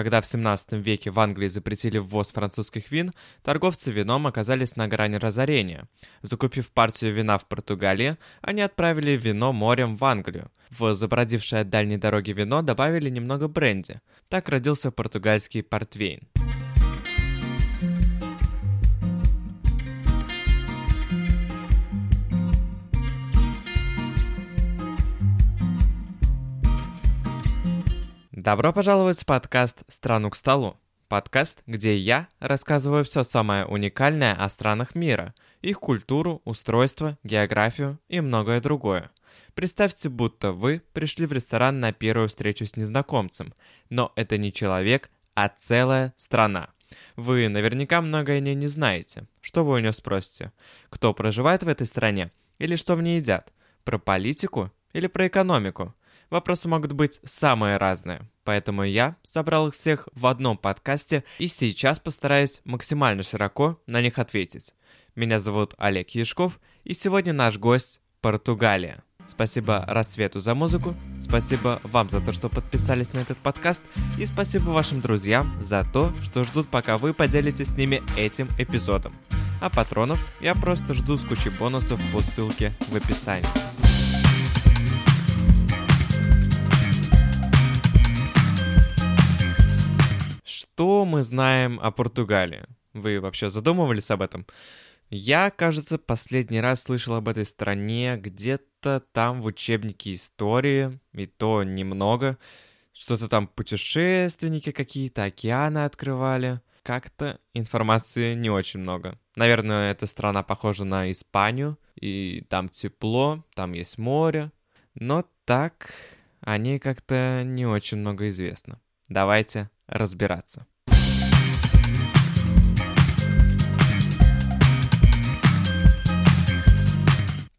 Когда в 17 веке в Англии запретили ввоз французских вин, торговцы вином оказались на грани разорения. Закупив партию вина в Португалии, они отправили вино морем в Англию. В забродившее от дальней дороги вино добавили немного бренди. Так родился португальский портвейн. Добро пожаловать в подкаст «Страну к столу». Подкаст, где я рассказываю все самое уникальное о странах мира, их культуру, устройство, географию и многое другое. Представьте, будто вы пришли в ресторан на первую встречу с незнакомцем, но это не человек, а целая страна. Вы наверняка многое о ней не знаете. Что вы у нее спросите? Кто проживает в этой стране? Или что в ней едят? Про политику? Или про экономику? Вопросы могут быть самые разные, поэтому я собрал их всех в одном подкасте и сейчас постараюсь максимально широко на них ответить. Меня зовут Олег Яшков, и сегодня наш гость – Португалия. Спасибо Рассвету за музыку, спасибо вам за то, что подписались на этот подкаст, и спасибо вашим друзьям за то, что ждут, пока вы поделитесь с ними этим эпизодом. А патронов я просто жду с кучей бонусов по ссылке в описании. Что мы знаем о Португалии? Вы вообще задумывались об этом? Я, кажется, последний раз слышал об этой стране где-то там в учебнике истории, и то немного. Что-то там путешественники какие-то, океаны открывали. Как-то информации не очень много. Наверное, эта страна похожа на Испанию, и там тепло, там есть море. Но так о ней как-то не очень много известно. Давайте разбираться.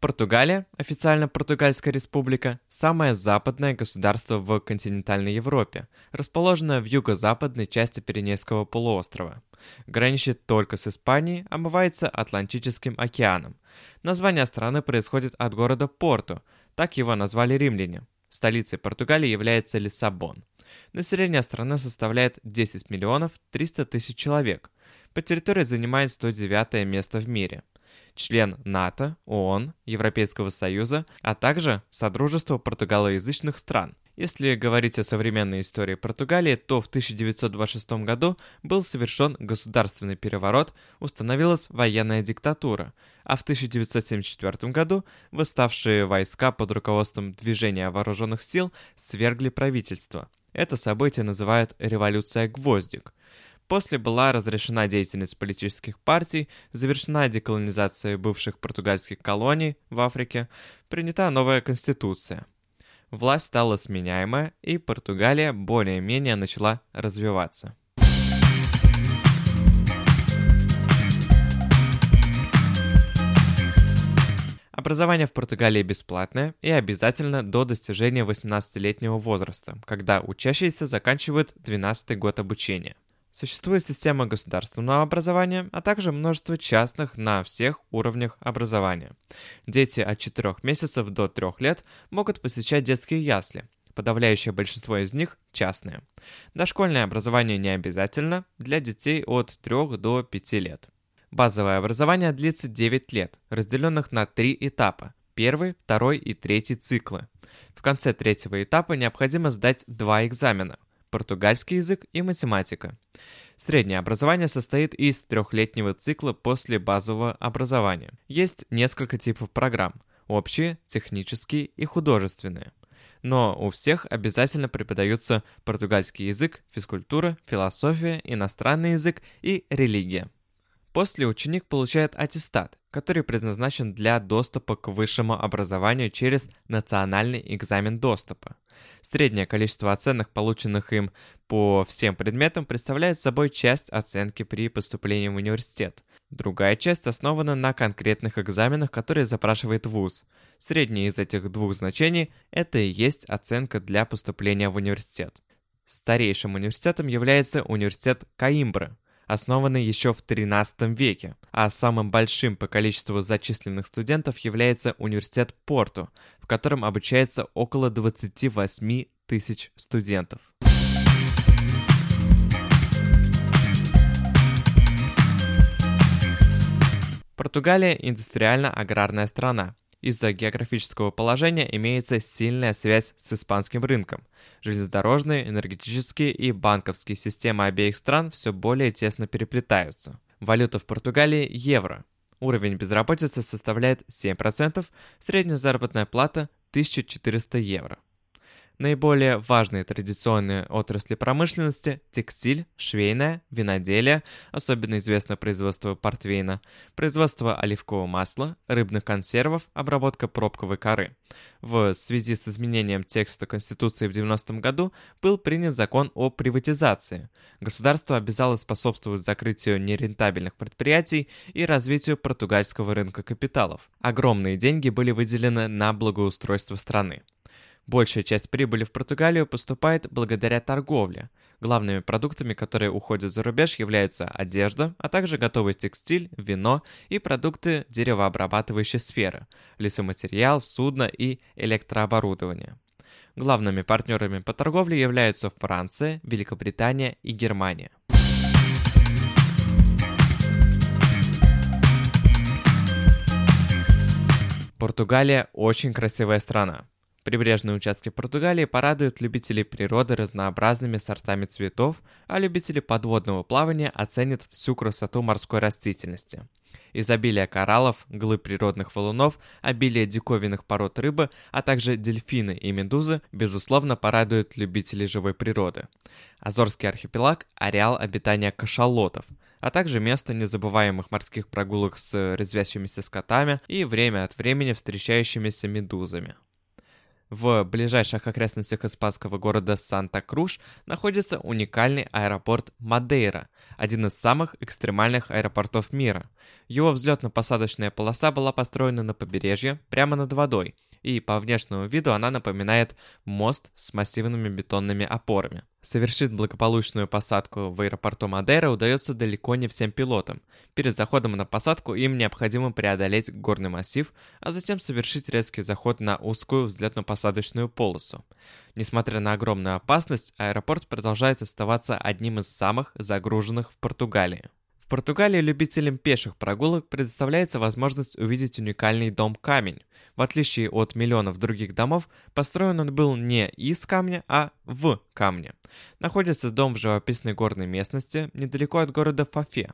Португалия, официально Португальская республика, самое западное государство в континентальной Европе, расположенное в юго-западной части Пиренейского полуострова. Граничит только с Испанией, омывается Атлантическим океаном. Название страны происходит от города Порту, так его назвали римляне. Столицей Португалии является Лиссабон. Население страны составляет 10 миллионов 300 тысяч человек. По территории занимает 109 место в мире – член НАТО, ООН, Европейского Союза, а также Содружества португалоязычных стран. Если говорить о современной истории Португалии, то в 1926 году был совершен государственный переворот, установилась военная диктатура, а в 1974 году восставшие войска под руководством Движения вооруженных сил свергли правительство. Это событие называют «революция Гвоздик». После была разрешена деятельность политических партий, завершена деколонизация бывших португальских колоний в Африке, принята новая конституция. Власть стала сменяемая, и Португалия более-менее начала развиваться. Образование в Португалии бесплатное и обязательно до достижения 18-летнего возраста, когда учащиеся заканчивают 12 год обучения. Существует система государственного образования, а также множество частных на всех уровнях образования. Дети от 4 месяцев до 3 лет могут посещать детские ясли. Подавляющее большинство из них частные. Дошкольное образование не обязательно для детей от 3 до 5 лет. Базовое образование длится 9 лет, разделенных на три этапа – первый, второй и третий циклы. В конце третьего этапа необходимо сдать два экзамена – португальский язык и математика. Среднее образование состоит из трехлетнего цикла после базового образования. Есть несколько типов программ – общие, технические и художественные. Но у всех обязательно преподаются португальский язык, физкультура, философия, иностранный язык и религия. После ученик получает аттестат, который предназначен для доступа к высшему образованию через национальный экзамен доступа. Среднее количество оценок, полученных им по всем предметам, представляет собой часть оценки при поступлении в университет. Другая часть основана на конкретных экзаменах, которые запрашивает ВУЗ. Среднее из этих двух значений – это и есть оценка для поступления в университет. Старейшим университетом является университет Каимбры, основаны еще в XIII веке, а самым большим по количеству зачисленных студентов является университет Порту, в котором обучается около 28 тысяч студентов. Португалия – индустриально-аграрная страна. Из-за географического положения имеется сильная связь с испанским рынком. Железнодорожные, энергетические и банковские системы обеих стран все более тесно переплетаются. Валюта в Португалии – евро. Уровень безработицы составляет 7%, средняя заработная плата – 1400 евро. Наиболее важные традиционные отрасли промышленности – текстиль, швейная, виноделие, особенно известно производство портвейна, производство оливкового масла, рыбных консервов, обработка пробковой коры. В связи с изменением текста Конституции в 90-м году был принят закон о приватизации. Государство обязало способствовать закрытию нерентабельных предприятий и развитию португальского рынка капиталов. Огромные деньги были выделены на благоустройство страны. Большая часть прибыли в Португалию поступает благодаря торговле. Главными продуктами, которые уходят за рубеж, являются одежда, а также готовый текстиль, вино и продукты деревообрабатывающей сферы, лесоматериал, судно и электрооборудование. Главными партнерами по торговле являются Франция, Великобритания и Германия. Португалия очень красивая страна. Прибрежные участки Португалии порадуют любителей природы разнообразными сортами цветов, а любители подводного плавания оценят всю красоту морской растительности. Изобилие кораллов, глыб природных валунов, обилие диковинных пород рыбы, а также дельфины и медузы, безусловно, порадуют любителей живой природы. Азорский архипелаг – ареал обитания кашалотов – а также место незабываемых морских прогулок с резвящимися скотами и время от времени встречающимися медузами. В ближайших окрестностях испанского города Санта-Круш находится уникальный аэропорт Мадейра, один из самых экстремальных аэропортов мира. Его взлетно-посадочная полоса была построена на побережье, прямо над водой, и по внешнему виду она напоминает мост с массивными бетонными опорами. Совершить благополучную посадку в аэропорту Мадейра удается далеко не всем пилотам. Перед заходом на посадку им необходимо преодолеть горный массив, а затем совершить резкий заход на узкую взлетно-посадочную полосу. Несмотря на огромную опасность, аэропорт продолжает оставаться одним из самых загруженных в Португалии. Португалии любителям пеших прогулок предоставляется возможность увидеть уникальный дом Камень. В отличие от миллионов других домов, построен он был не из камня, а в камне. Находится дом в живописной горной местности, недалеко от города Фафе.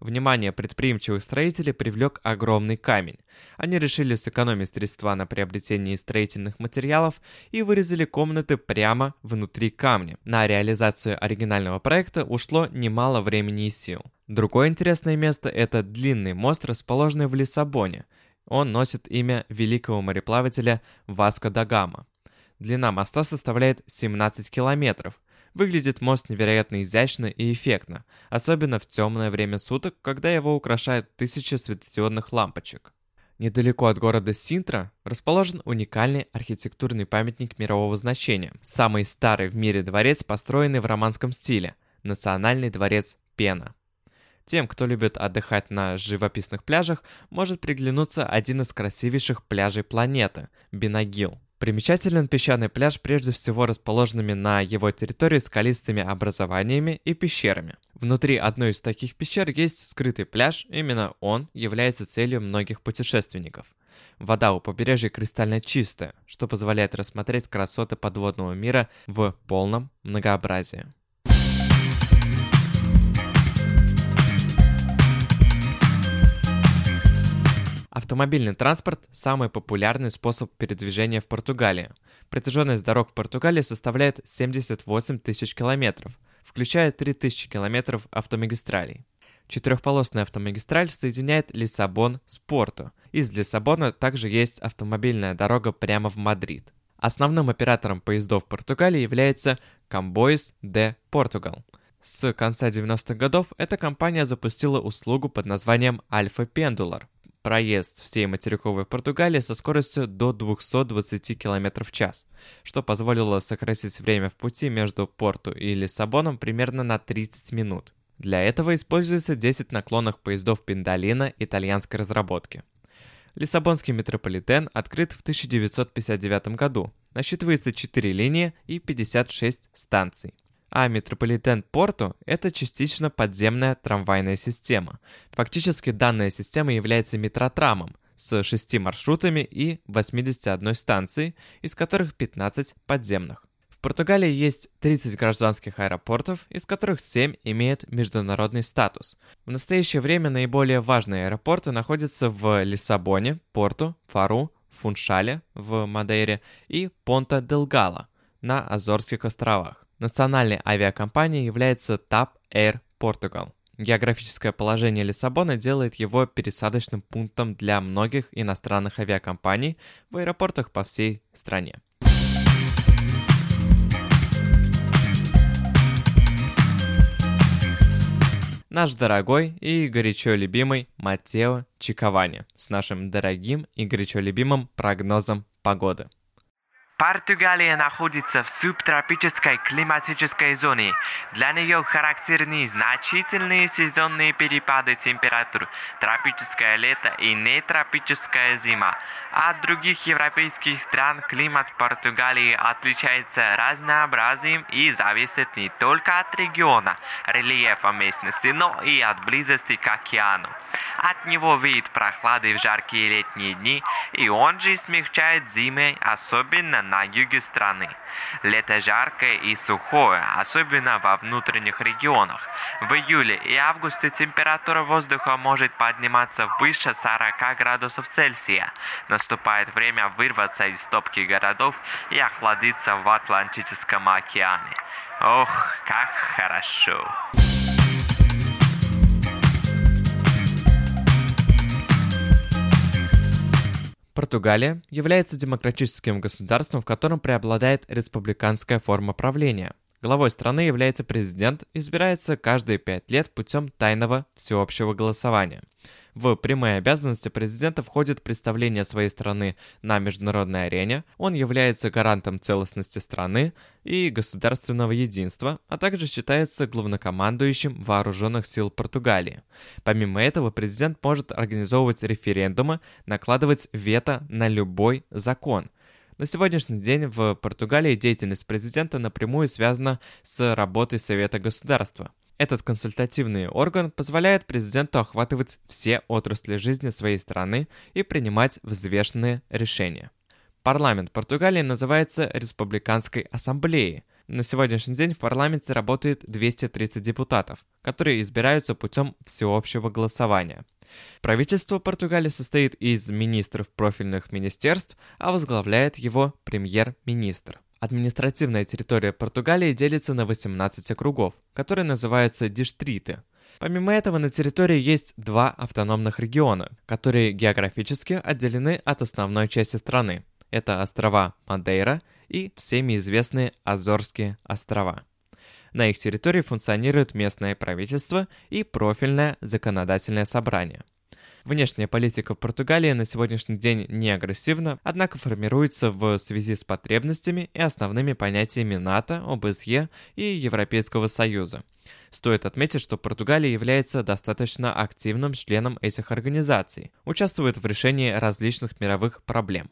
Внимание предприимчивых строителей привлек огромный камень. Они решили сэкономить средства на приобретении строительных материалов и вырезали комнаты прямо внутри камня. На реализацию оригинального проекта ушло немало времени и сил. Другое интересное место – это длинный мост, расположенный в Лиссабоне. Он носит имя великого мореплавателя Васко да Гама. Длина моста составляет 17 километров. Выглядит мост невероятно изящно и эффектно, особенно в темное время суток, когда его украшают тысячи светодиодных лампочек. Недалеко от города Синтра расположен уникальный архитектурный памятник мирового значения, самый старый в мире дворец, построенный в романском стиле – Национальный дворец Пена. Тем, кто любит отдыхать на живописных пляжах, может приглянуться один из красивейших пляжей планеты – Бинагил. Примечателен песчаный пляж прежде всего расположенными на его территории скалистыми образованиями и пещерами. Внутри одной из таких пещер есть скрытый пляж, именно он является целью многих путешественников. Вода у побережья кристально чистая, что позволяет рассмотреть красоты подводного мира в полном многообразии. Автомобильный транспорт – самый популярный способ передвижения в Португалии. Протяженность дорог в Португалии составляет 78 тысяч километров, включая 3 тысячи километров автомагистралей. Четырехполосная автомагистраль соединяет Лиссабон с Порту. Из Лиссабона также есть автомобильная дорога прямо в Мадрид. Основным оператором поездов в Португалии является Comboios de Portugal. С конца 90-х годов эта компания запустила услугу под названием Альфа Пендулар, проезд всей материковой Португалии со скоростью до 220 км в час, что позволило сократить время в пути между Порту и Лиссабоном примерно на 30 минут. Для этого используется 10 наклонных поездов Пиндалина итальянской разработки. Лиссабонский метрополитен открыт в 1959 году, насчитывается 4 линии и 56 станций. А метрополитен Порту – это частично подземная трамвайная система. Фактически данная система является метротрамом с 6 маршрутами и 81 станцией, из которых 15 подземных. В Португалии есть 30 гражданских аэропортов, из которых 7 имеют международный статус. В настоящее время наиболее важные аэропорты находятся в Лиссабоне, Порту, Фару, Фуншале в Мадейре и Понта-Делгала на Азорских островах. Национальной авиакомпанией является TAP Air Portugal. Географическое положение Лиссабона делает его пересадочным пунктом для многих иностранных авиакомпаний в аэропортах по всей стране. наш дорогой и горячо любимый Матео Чиковани с нашим дорогим и горячо любимым прогнозом погоды. Португалия находится в субтропической климатической зоне. Для нее характерны значительные сезонные перепады температур, тропическое лето и нетропическая зима. От других европейских стран климат Португалии отличается разнообразием и зависит не только от региона, рельефа местности, но и от близости к океану. От него веет прохлады в жаркие летние дни, и он же смягчает зимы, особенно на юге страны. Лето жаркое и сухое, особенно во внутренних регионах. В июле и августе температура воздуха может подниматься выше 40 градусов Цельсия. Наступает время вырваться из топки городов и охладиться в Атлантическом океане. Ох, как хорошо! Португалия является демократическим государством, в котором преобладает республиканская форма правления. Главой страны является президент, избирается каждые пять лет путем тайного всеобщего голосования. В прямые обязанности президента входит представление своей страны на международной арене, он является гарантом целостности страны и государственного единства, а также считается главнокомандующим вооруженных сил Португалии. Помимо этого, президент может организовывать референдумы, накладывать вето на любой закон – на сегодняшний день в Португалии деятельность президента напрямую связана с работой Совета государства. Этот консультативный орган позволяет президенту охватывать все отрасли жизни своей страны и принимать взвешенные решения. Парламент Португалии называется Республиканской Ассамблеей. На сегодняшний день в парламенте работает 230 депутатов, которые избираются путем всеобщего голосования. Правительство Португалии состоит из министров профильных министерств, а возглавляет его премьер-министр. Административная территория Португалии делится на 18 округов, которые называются диштриты. Помимо этого, на территории есть два автономных региона, которые географически отделены от основной части страны. Это острова Мадейра и всеми известные Азорские острова. На их территории функционирует местное правительство и профильное законодательное собрание – Внешняя политика Португалии на сегодняшний день не агрессивна, однако формируется в связи с потребностями и основными понятиями НАТО, ОБСЕ и Европейского Союза. Стоит отметить, что Португалия является достаточно активным членом этих организаций, участвует в решении различных мировых проблем.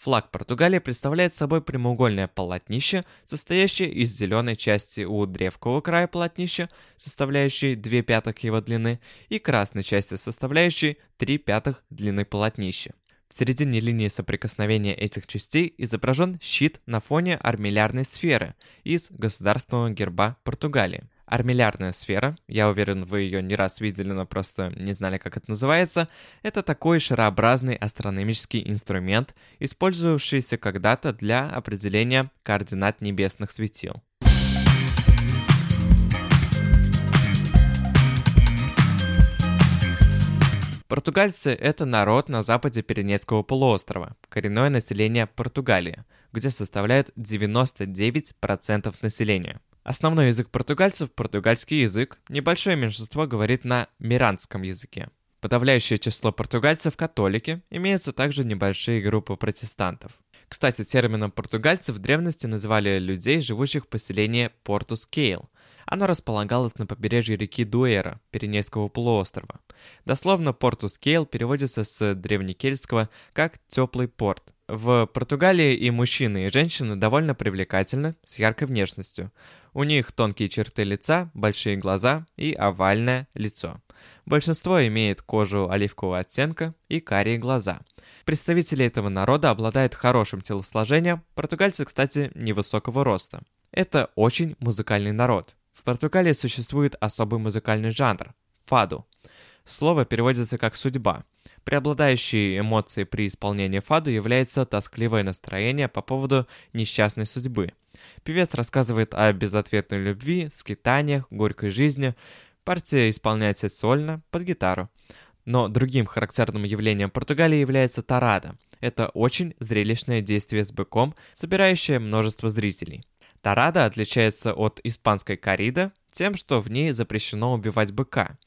Флаг Португалии представляет собой прямоугольное полотнище, состоящее из зеленой части у древкового края полотнища, составляющей 2 пятых его длины, и красной части, составляющей 3 пятых длины полотнища. В середине линии соприкосновения этих частей изображен щит на фоне армиллярной сферы из государственного герба Португалии. Армиллярная сфера, я уверен, вы ее не раз видели, но просто не знали, как это называется, это такой шарообразный астрономический инструмент, использовавшийся когда-то для определения координат небесных светил. Португальцы – это народ на западе Пиренейского полуострова, коренное население Португалии, где составляет 99% населения – Основной язык португальцев – португальский язык, небольшое меньшинство говорит на миранском языке. Подавляющее число португальцев – католики, имеются также небольшие группы протестантов. Кстати, термином португальцев в древности называли людей, живущих в поселении Портус-Кейл. Оно располагалось на побережье реки Дуэра, Пиренейского полуострова. Дословно Портус-Кейл переводится с древнекельтского как «теплый порт», в Португалии и мужчины, и женщины довольно привлекательны, с яркой внешностью. У них тонкие черты лица, большие глаза и овальное лицо. Большинство имеет кожу оливкового оттенка и карие глаза. Представители этого народа обладают хорошим телосложением, португальцы, кстати, невысокого роста. Это очень музыкальный народ. В Португалии существует особый музыкальный жанр – фаду. Слово переводится как «судьба». Преобладающей эмоцией при исполнении фаду является тоскливое настроение по поводу несчастной судьбы. Певец рассказывает о безответной любви, скитаниях, горькой жизни. Партия исполняется сольно, под гитару. Но другим характерным явлением Португалии является тарада. Это очень зрелищное действие с быком, собирающее множество зрителей. Тарада отличается от испанской корида тем, что в ней запрещено убивать быка.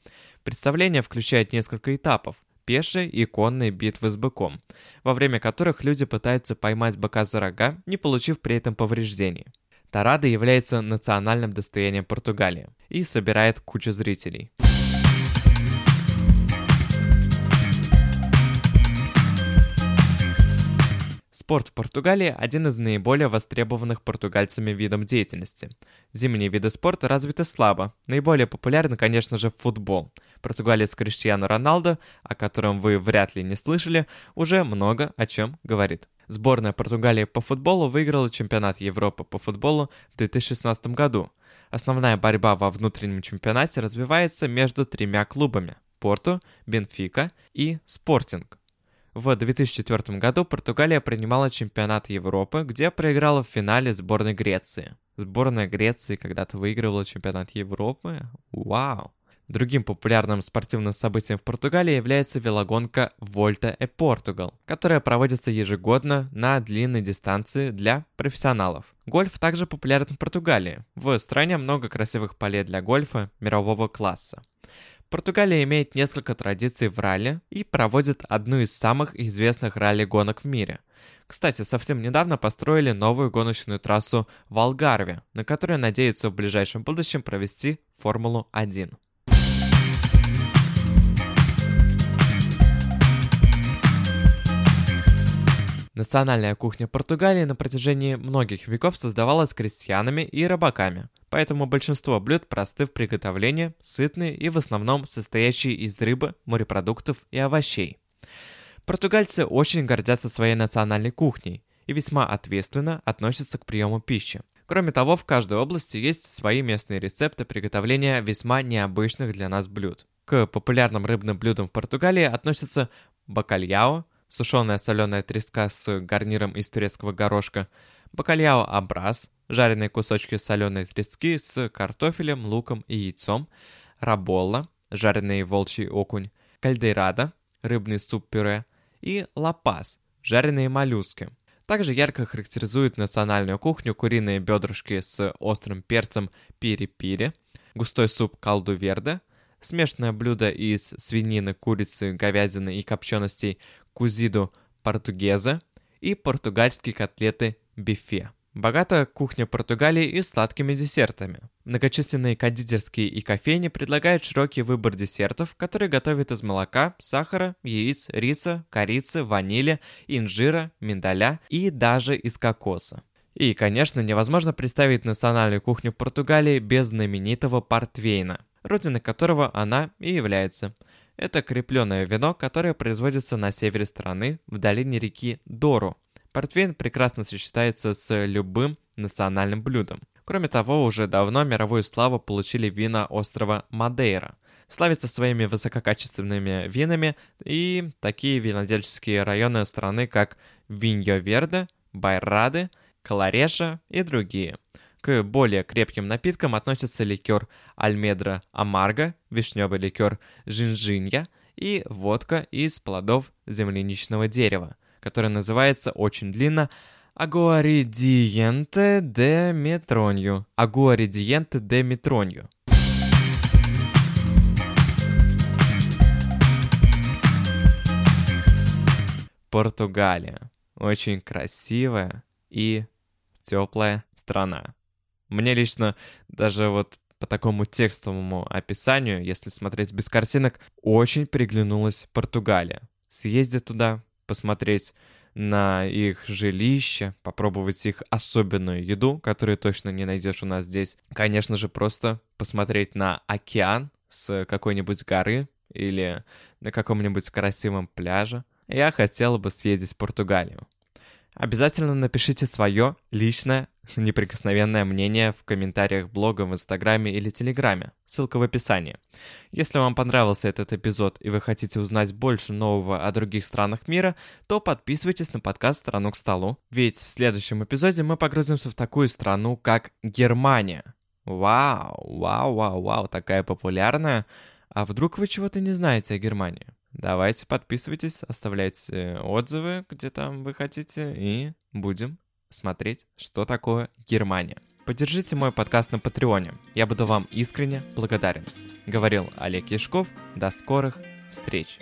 Представление включает несколько этапов пешие и конные битвы с быком, во время которых люди пытаются поймать быка за рога, не получив при этом повреждений. Тарада является национальным достоянием Португалии и собирает кучу зрителей. Спорт в Португалии – один из наиболее востребованных португальцами видов деятельности. Зимние виды спорта развиты слабо. Наиболее популярны, конечно же, футбол. Португалец Криштиану Роналдо, о котором вы вряд ли не слышали, уже много о чем говорит. Сборная Португалии по футболу выиграла чемпионат Европы по футболу в 2016 году. Основная борьба во внутреннем чемпионате развивается между тремя клубами – Порту, Бенфика и Спортинг. В 2004 году Португалия принимала чемпионат Европы, где проиграла в финале сборной Греции. Сборная Греции когда-то выигрывала чемпионат Европы? Вау! Другим популярным спортивным событием в Португалии является велогонка Volta e Portugal, которая проводится ежегодно на длинной дистанции для профессионалов. Гольф также популярен в Португалии. В стране много красивых полей для гольфа мирового класса. Португалия имеет несколько традиций в ралли и проводит одну из самых известных ралли-гонок в мире. Кстати, совсем недавно построили новую гоночную трассу в Алгарве, на которой надеются в ближайшем будущем провести Формулу-1. Национальная кухня Португалии на протяжении многих веков создавалась крестьянами и рыбаками, поэтому большинство блюд просты в приготовлении, сытные и в основном состоящие из рыбы, морепродуктов и овощей. Португальцы очень гордятся своей национальной кухней и весьма ответственно относятся к приему пищи. Кроме того, в каждой области есть свои местные рецепты приготовления весьма необычных для нас блюд. К популярным рыбным блюдам в Португалии относятся бакальяо, сушеная соленая треска с гарниром из турецкого горошка, бакальяо абрас, жареные кусочки соленой трески с картофелем, луком и яйцом, раболла, жареный волчий окунь, кальдейрада, рыбный суп-пюре и лапас, жареные моллюски. Также ярко характеризует национальную кухню куриные бедрышки с острым перцем пири-пири, густой суп калду верде, смешанное блюдо из свинины, курицы, говядины и копченостей кузиду португеза и португальские котлеты бифе. Богатая кухня Португалии и сладкими десертами. Многочисленные кондитерские и кофейни предлагают широкий выбор десертов, которые готовят из молока, сахара, яиц, риса, корицы, ванили, инжира, миндаля и даже из кокоса. И, конечно, невозможно представить национальную кухню Португалии без знаменитого портвейна, родиной которого она и является – это крепленное вино, которое производится на севере страны, в долине реки Дору. Портвейн прекрасно сочетается с любым национальным блюдом. Кроме того, уже давно мировую славу получили вина острова Мадейра. Славится своими высококачественными винами и такие винодельческие районы страны, как Виньо-Верде, Байрады, Калареша и другие. К более крепким напиткам относятся ликер Альмедра Амарго, вишневый ликер Жинжинья и водка из плодов земляничного дерева, которая называется очень длинно Агуаридиенте де Метронью. Агуаридиенте де Метронью. Португалия. Очень красивая и теплая страна. Мне лично даже вот по такому текстовому описанию, если смотреть без картинок, очень приглянулась Португалия. Съездить туда, посмотреть на их жилище, попробовать их особенную еду, которую точно не найдешь у нас здесь. Конечно же, просто посмотреть на океан с какой-нибудь горы или на каком-нибудь красивом пляже. Я хотела бы съездить в Португалию. Обязательно напишите свое личное неприкосновенное мнение в комментариях блога в Инстаграме или Телеграме. Ссылка в описании. Если вам понравился этот эпизод и вы хотите узнать больше нового о других странах мира, то подписывайтесь на подкаст «Страну к столу». Ведь в следующем эпизоде мы погрузимся в такую страну, как Германия. Вау, вау, вау, вау, такая популярная. А вдруг вы чего-то не знаете о Германии? Давайте подписывайтесь, оставляйте отзывы, где там вы хотите, и будем смотреть, что такое Германия. Поддержите мой подкаст на Патреоне. Я буду вам искренне благодарен. Говорил Олег Яшков. До скорых встреч.